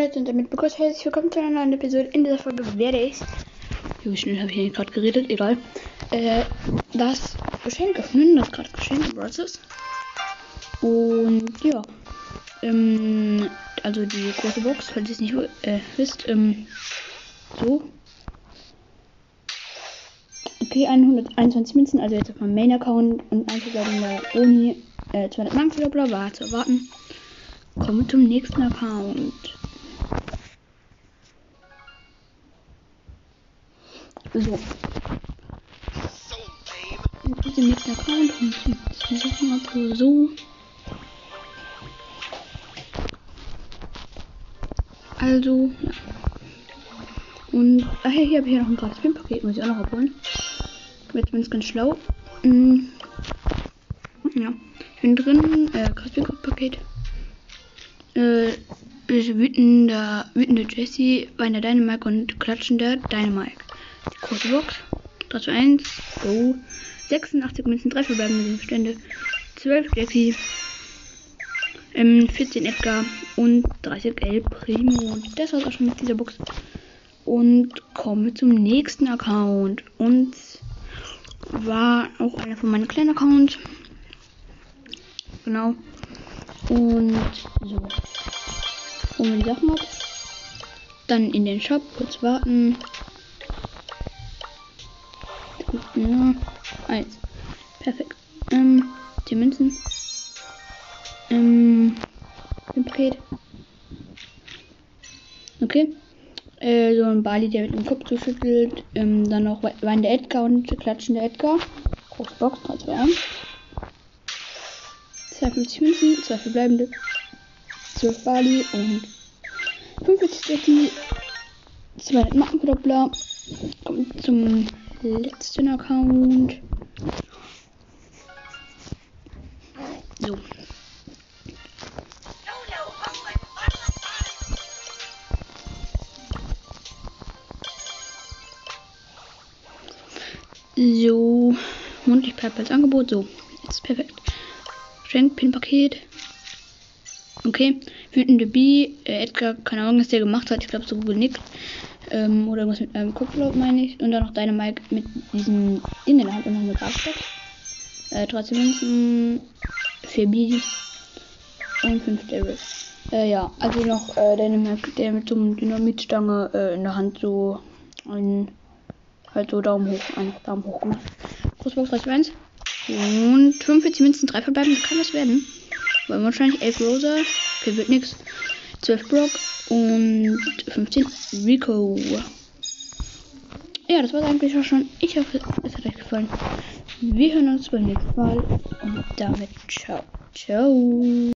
Leute und damit begrüßt herzlich willkommen zu einer neuen Episode. In dieser Folge werde ich, wie schnell habe ich hier gerade geredet, egal, äh, das Geschenk öffnen, das gerade Geschenk Process. Und ja, ähm, also die große Box, falls ihr es nicht äh, wisst, ähm, so. Okay, 121 Münzen, also jetzt auf meinem Main-Account und einzubleiben der Uni, äh, 200 Mark für bla, war zu erwarten. Kommen wir zum nächsten Account. So. Und diese nächsten Account und Sachen ab so. Also, ja. Und, ach ja, hier habe ich ja noch ein gratis Pin-Paket, muss ich auch noch abholen. Jetzt bin ich ganz schlau. Mm. Ja, ich bin drin, äh, gratis Paket. Äh, wütender, wütende Jessie, weiner Dynamike und klatschender Dynamike. Große Box. 3 zu 1. So. 86 Münzen, 3 verbleibende Gegenstände. 12 Jessie. Ähm, 14 Edgar und 30 El Primo. Und das war's auch schon mit dieser Box. Und kommen wir zum nächsten Account. Und war auch einer von meinen kleinen Accounts. Genau. Und so. Holen wir die Sachen ab. Dann in den Shop kurz warten. Ja, eins. Perfekt. Ähm, die Münzen. Ähm, ein Paket. Okay. Äh, so ein Bali, der mit dem Kopf zuschüttelt. Ähm, dann noch Wein der Edgar und Klatschen der Edgar. Große Box, 3, 2, 1. 52 Münzen, 2 verbleibende, 12 Bali und 45 Jackie, 200 Markenverdoppler. Kommt zum letzten Account. So. So, mundlich als Angebot. So, jetzt perfekt. Schenk Pin-Paket. Okay. Wütende B. Äh, Edgar, keine Ahnung, was der gemacht hat. Ich glaube, so genickt. Ähm, oder irgendwas mit einem Kopflaut, meine ich. Und dann noch deine Mike mit diesem Ding in der Hand und noch eine Basket. Äh, 13 Münzen. 4 B. Und 5 Daryl. Äh, ja, also noch äh, deine Mike, der mit so einer Dynamitstange äh, in der Hand so ein. Halt so Daumen hoch, ein Daumen hoch gemacht. Großbox 3 1. Und 45 Münzen, 3 verbleiben, kann das werden. Weil wahrscheinlich 11 Rosa. Okay, wird nix. 12 Brock und 15 Rico. Ja, das war eigentlich auch schon. Ich hoffe, es hat euch gefallen. Wir hören uns beim nächsten Mal. Und damit ciao. Ciao.